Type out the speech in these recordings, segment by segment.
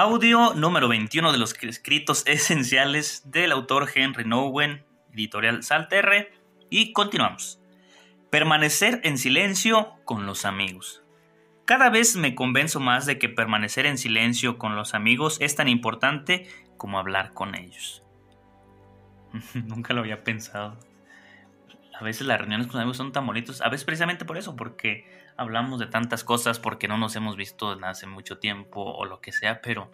Audio número 21 de los escritos esenciales del autor Henry Nowen, editorial Salterre, y continuamos. Permanecer en silencio con los amigos. Cada vez me convenzo más de que permanecer en silencio con los amigos es tan importante como hablar con ellos. Nunca lo había pensado. A veces las reuniones con amigos son tan bonitos, a veces precisamente por eso, porque hablamos de tantas cosas porque no nos hemos visto hace mucho tiempo o lo que sea, pero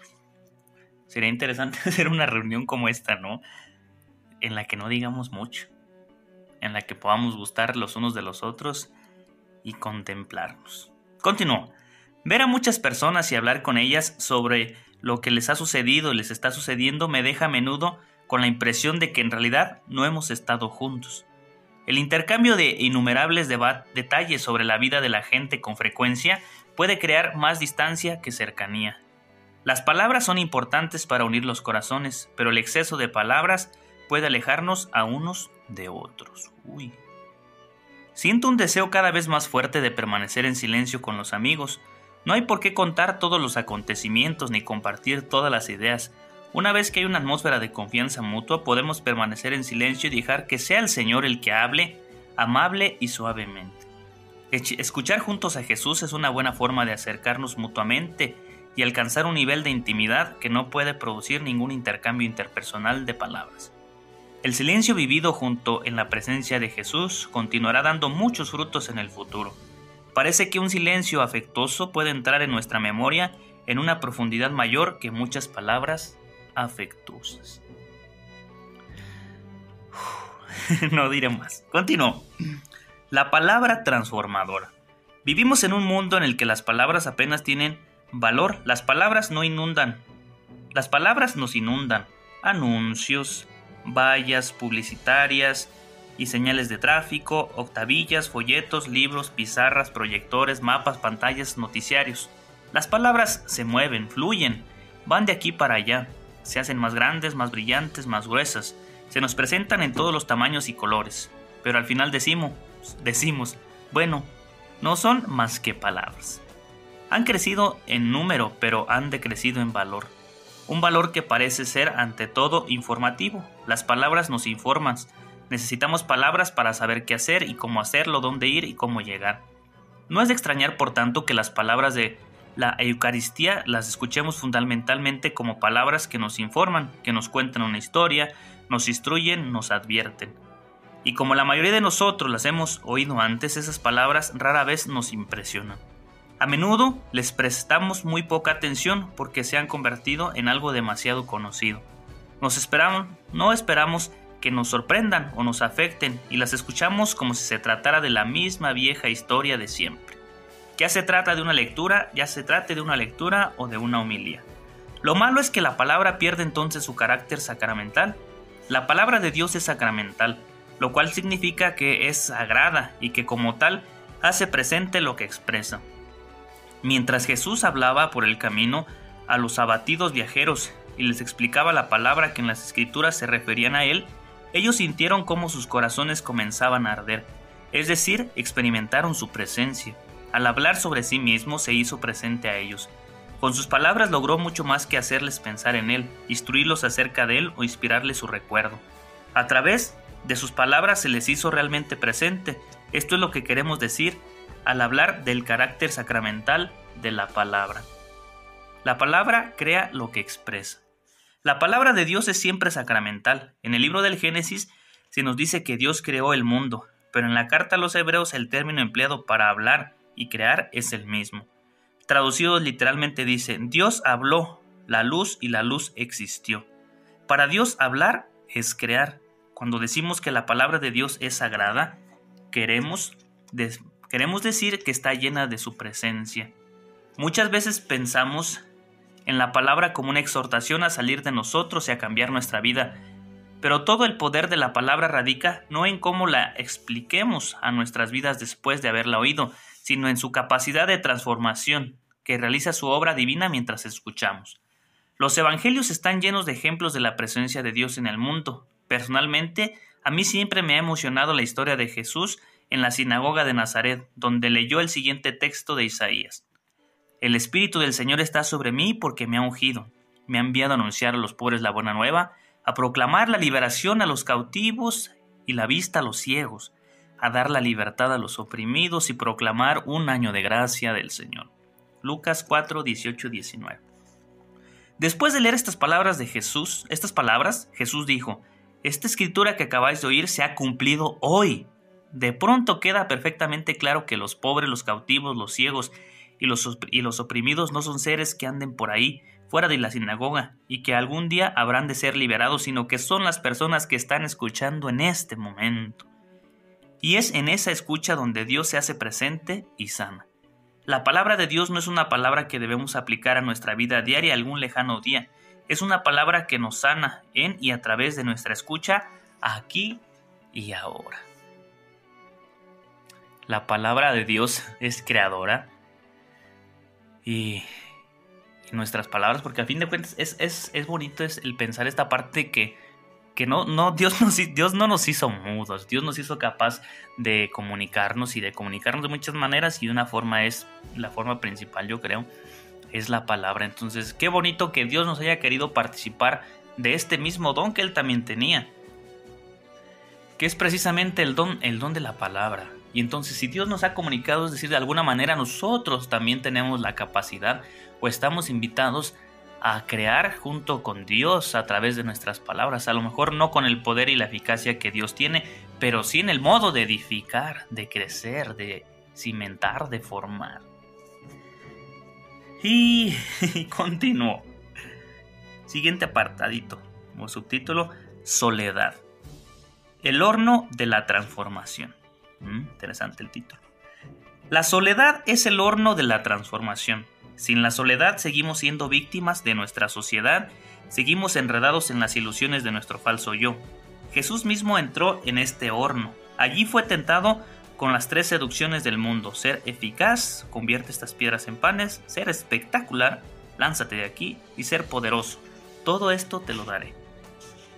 sería interesante hacer una reunión como esta, ¿no? En la que no digamos mucho, en la que podamos gustar los unos de los otros y contemplarnos. Continúo. Ver a muchas personas y hablar con ellas sobre lo que les ha sucedido y les está sucediendo me deja a menudo con la impresión de que en realidad no hemos estado juntos el intercambio de innumerables detalles sobre la vida de la gente con frecuencia puede crear más distancia que cercanía. Las palabras son importantes para unir los corazones, pero el exceso de palabras puede alejarnos a unos de otros. Uy. Siento un deseo cada vez más fuerte de permanecer en silencio con los amigos. No hay por qué contar todos los acontecimientos ni compartir todas las ideas. Una vez que hay una atmósfera de confianza mutua, podemos permanecer en silencio y dejar que sea el Señor el que hable, amable y suavemente. Escuchar juntos a Jesús es una buena forma de acercarnos mutuamente y alcanzar un nivel de intimidad que no puede producir ningún intercambio interpersonal de palabras. El silencio vivido junto en la presencia de Jesús continuará dando muchos frutos en el futuro. Parece que un silencio afectuoso puede entrar en nuestra memoria en una profundidad mayor que muchas palabras afectuosas. no diré más. Continúo. La palabra transformadora. Vivimos en un mundo en el que las palabras apenas tienen valor. Las palabras no inundan. Las palabras nos inundan. Anuncios, vallas publicitarias y señales de tráfico, octavillas, folletos, libros, pizarras, proyectores, mapas, pantallas, noticiarios. Las palabras se mueven, fluyen, van de aquí para allá se hacen más grandes, más brillantes, más gruesas, se nos presentan en todos los tamaños y colores, pero al final decimos, decimos, bueno, no son más que palabras. Han crecido en número, pero han decrecido en valor. Un valor que parece ser ante todo informativo. Las palabras nos informan. Necesitamos palabras para saber qué hacer y cómo hacerlo, dónde ir y cómo llegar. No es de extrañar, por tanto, que las palabras de la Eucaristía las escuchemos fundamentalmente como palabras que nos informan, que nos cuentan una historia, nos instruyen, nos advierten. Y como la mayoría de nosotros las hemos oído antes, esas palabras rara vez nos impresionan. A menudo les prestamos muy poca atención porque se han convertido en algo demasiado conocido. Nos esperamos, no esperamos que nos sorprendan o nos afecten y las escuchamos como si se tratara de la misma vieja historia de siempre. Ya se trata de una lectura, ya se trate de una lectura o de una homilía. Lo malo es que la palabra pierde entonces su carácter sacramental. La palabra de Dios es sacramental, lo cual significa que es sagrada y que como tal hace presente lo que expresa. Mientras Jesús hablaba por el camino a los abatidos viajeros y les explicaba la palabra que en las escrituras se referían a él, ellos sintieron cómo sus corazones comenzaban a arder, es decir, experimentaron su presencia. Al hablar sobre sí mismo se hizo presente a ellos. Con sus palabras logró mucho más que hacerles pensar en él, instruirlos acerca de él o inspirarles su recuerdo. A través de sus palabras se les hizo realmente presente. Esto es lo que queremos decir al hablar del carácter sacramental de la palabra. La palabra crea lo que expresa. La palabra de Dios es siempre sacramental. En el libro del Génesis se nos dice que Dios creó el mundo, pero en la carta a los hebreos el término empleado para hablar y crear es el mismo. Traducido literalmente dice, Dios habló, la luz y la luz existió. Para Dios hablar es crear. Cuando decimos que la palabra de Dios es sagrada, queremos, queremos decir que está llena de su presencia. Muchas veces pensamos en la palabra como una exhortación a salir de nosotros y a cambiar nuestra vida. Pero todo el poder de la palabra radica no en cómo la expliquemos a nuestras vidas después de haberla oído, sino en su capacidad de transformación, que realiza su obra divina mientras escuchamos. Los evangelios están llenos de ejemplos de la presencia de Dios en el mundo. Personalmente, a mí siempre me ha emocionado la historia de Jesús en la sinagoga de Nazaret, donde leyó el siguiente texto de Isaías. El Espíritu del Señor está sobre mí porque me ha ungido. Me ha enviado a anunciar a los pobres la buena nueva, a proclamar la liberación a los cautivos y la vista a los ciegos, a dar la libertad a los oprimidos y proclamar un año de gracia del Señor. Lucas 4, 18, 19. Después de leer estas palabras de Jesús, estas palabras, Jesús dijo, Esta escritura que acabáis de oír se ha cumplido hoy. De pronto queda perfectamente claro que los pobres, los cautivos, los ciegos y los, y los oprimidos no son seres que anden por ahí fuera de la sinagoga y que algún día habrán de ser liberados, sino que son las personas que están escuchando en este momento. Y es en esa escucha donde Dios se hace presente y sana. La palabra de Dios no es una palabra que debemos aplicar a nuestra vida diaria algún lejano día, es una palabra que nos sana en y a través de nuestra escucha aquí y ahora. La palabra de Dios es creadora, y, nuestras palabras, porque a fin de cuentas es, es, es bonito es el pensar esta parte que, que no, no, Dios, nos, Dios no nos hizo mudos, Dios nos hizo capaz de comunicarnos y de comunicarnos de muchas maneras y una forma es, la forma principal yo creo, es la palabra. Entonces, qué bonito que Dios nos haya querido participar de este mismo don que Él también tenía, que es precisamente el don, el don de la palabra. Y entonces si Dios nos ha comunicado, es decir, de alguna manera nosotros también tenemos la capacidad o estamos invitados a crear junto con Dios a través de nuestras palabras. A lo mejor no con el poder y la eficacia que Dios tiene, pero sí en el modo de edificar, de crecer, de cimentar, de formar. Y, continúo. Siguiente apartadito, como subtítulo, Soledad. El horno de la transformación. Mm, interesante el título. La soledad es el horno de la transformación. Sin la soledad seguimos siendo víctimas de nuestra sociedad, seguimos enredados en las ilusiones de nuestro falso yo. Jesús mismo entró en este horno. Allí fue tentado con las tres seducciones del mundo. Ser eficaz, convierte estas piedras en panes, ser espectacular, lánzate de aquí, y ser poderoso. Todo esto te lo daré.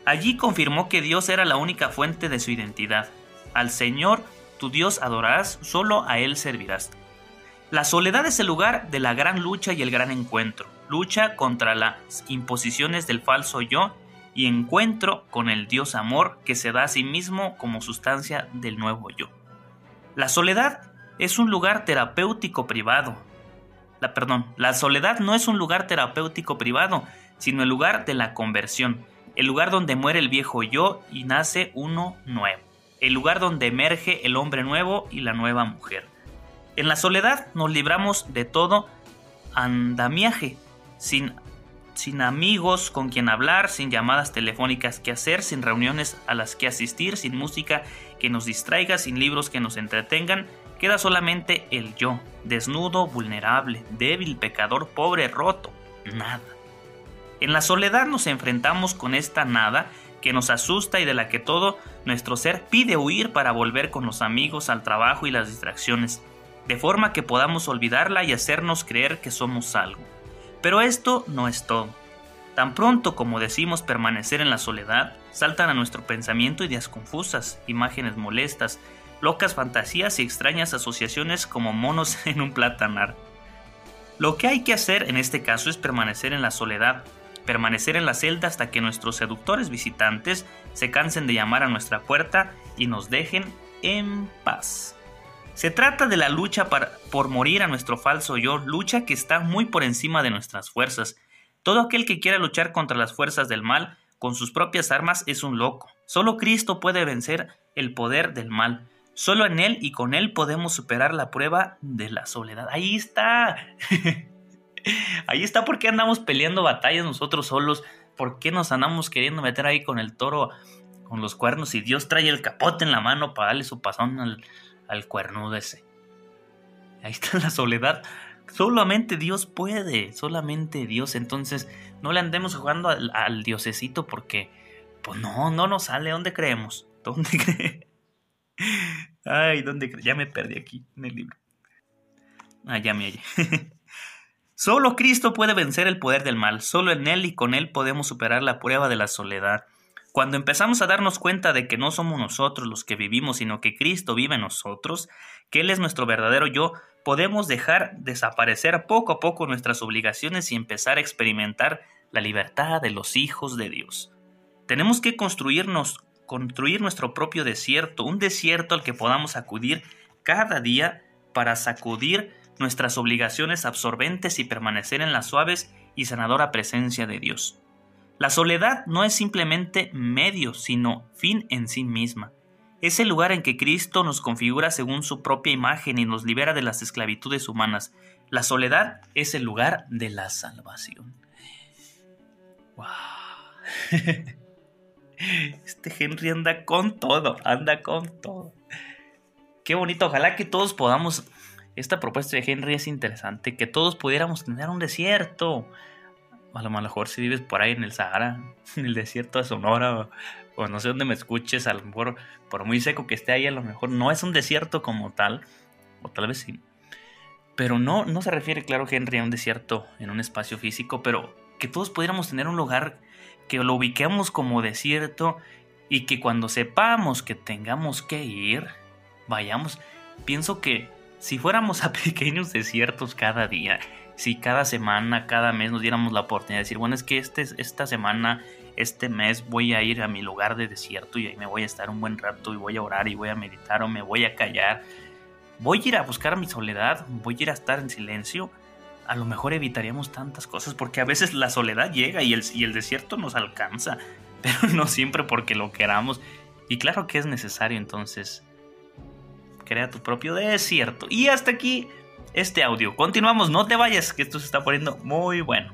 Allí confirmó que Dios era la única fuente de su identidad. Al Señor tu Dios adorarás, solo a Él servirás. La soledad es el lugar de la gran lucha y el gran encuentro. Lucha contra las imposiciones del falso yo y encuentro con el Dios amor que se da a sí mismo como sustancia del nuevo yo. La soledad es un lugar terapéutico privado. La, perdón, la soledad no es un lugar terapéutico privado, sino el lugar de la conversión, el lugar donde muere el viejo yo y nace uno nuevo el lugar donde emerge el hombre nuevo y la nueva mujer. En la soledad nos libramos de todo andamiaje, sin, amigos con quien hablar, sin llamadas telefónicas que hacer, sin reuniones a las que asistir, sin música que nos distraiga, sin libros que nos entretengan, queda solamente el yo, desnudo, vulnerable, débil, pecador, pobre, roto, nada. En la soledad nos enfrentamos con esta nada que nos asusta y de la que todo nuestro ser pide huir para volver con los amigos al trabajo y las distracciones, de forma que podamos olvidarla y hacernos creer que somos algo. Pero esto no es todo. Tan pronto como decimos permanecer en la soledad, saltan a nuestro pensamiento ideas confusas, imágenes molestas, locas fantasías y extrañas asociaciones como monos en un platanar. Lo que hay que hacer en este caso es permanecer en la soledad, permanecer en la celda hasta que nuestros seductores visitantes se cansen de llamar a nuestra puerta y nos dejen en paz. Se trata de la lucha por morir a nuestro falso yo, lucha que está muy por encima de nuestras fuerzas. Todo aquel que quiera luchar contra las fuerzas del mal con sus propias armas es un loco. Solo Cristo puede vencer el poder del mal. Solo en Él y con Él podemos superar la prueba de la soledad. Ahí está. ahí está por qué andamos peleando batallas nosotros solos, por qué nos andamos queriendo meter ahí con el toro, con los cuernos, y Dios trae el capote en la mano para darle su pasón al, al cuernudo ese. Ahí está la soledad Solamente Dios puede, solamente Dios. Entonces, no le andemos jugando al, al diosecito porque, pues no, no nos sale. ¿Dónde creemos? ¿Dónde cree? Ay, ¿dónde cree? Ya me perdí aquí en el libro. Ah, ya me hallé. Solo Cristo puede vencer el poder del mal. Solo en Él y con Él podemos superar la prueba de la soledad. Cuando empezamos a darnos cuenta de que no somos nosotros los que vivimos, sino que Cristo vive en nosotros, que Él es nuestro verdadero yo, podemos dejar desaparecer poco a poco nuestras obligaciones y empezar a experimentar la libertad de los hijos de Dios. Tenemos que construirnos, construir nuestro propio desierto, un desierto al que podamos acudir cada día para sacudir nuestras obligaciones absorbentes y permanecer en la suaves y sanadora presencia de Dios. La soledad no es simplemente medio, sino fin en sí misma. Es el lugar en que Cristo nos configura según su propia imagen y nos libera de las esclavitudes humanas. La soledad es el lugar de la salvación. ¡Wow! Este Henry anda con todo, anda con todo. Qué bonito, ojalá que todos podamos... Esta propuesta de Henry es interesante, que todos pudiéramos tener un desierto. A lo mejor si vives por ahí en el Sahara, en el desierto de Sonora, o no sé dónde me escuches, a lo mejor por muy seco que esté ahí, a lo mejor no es un desierto como tal, o tal vez sí. Pero no, no se refiere, claro, Henry, a un desierto en un espacio físico, pero que todos pudiéramos tener un lugar que lo ubiquemos como desierto y que cuando sepamos que tengamos que ir, vayamos. Pienso que si fuéramos a pequeños desiertos cada día, si cada semana, cada mes nos diéramos la oportunidad de decir, bueno, es que este, esta semana este mes voy a ir a mi lugar de desierto y ahí me voy a estar un buen rato y voy a orar y voy a meditar o me voy a callar. Voy a ir a buscar mi soledad, voy a ir a estar en silencio. A lo mejor evitaríamos tantas cosas porque a veces la soledad llega y el, y el desierto nos alcanza, pero no siempre porque lo queramos. Y claro que es necesario entonces. Crea tu propio desierto. Y hasta aquí este audio. Continuamos, no te vayas, que esto se está poniendo muy bueno.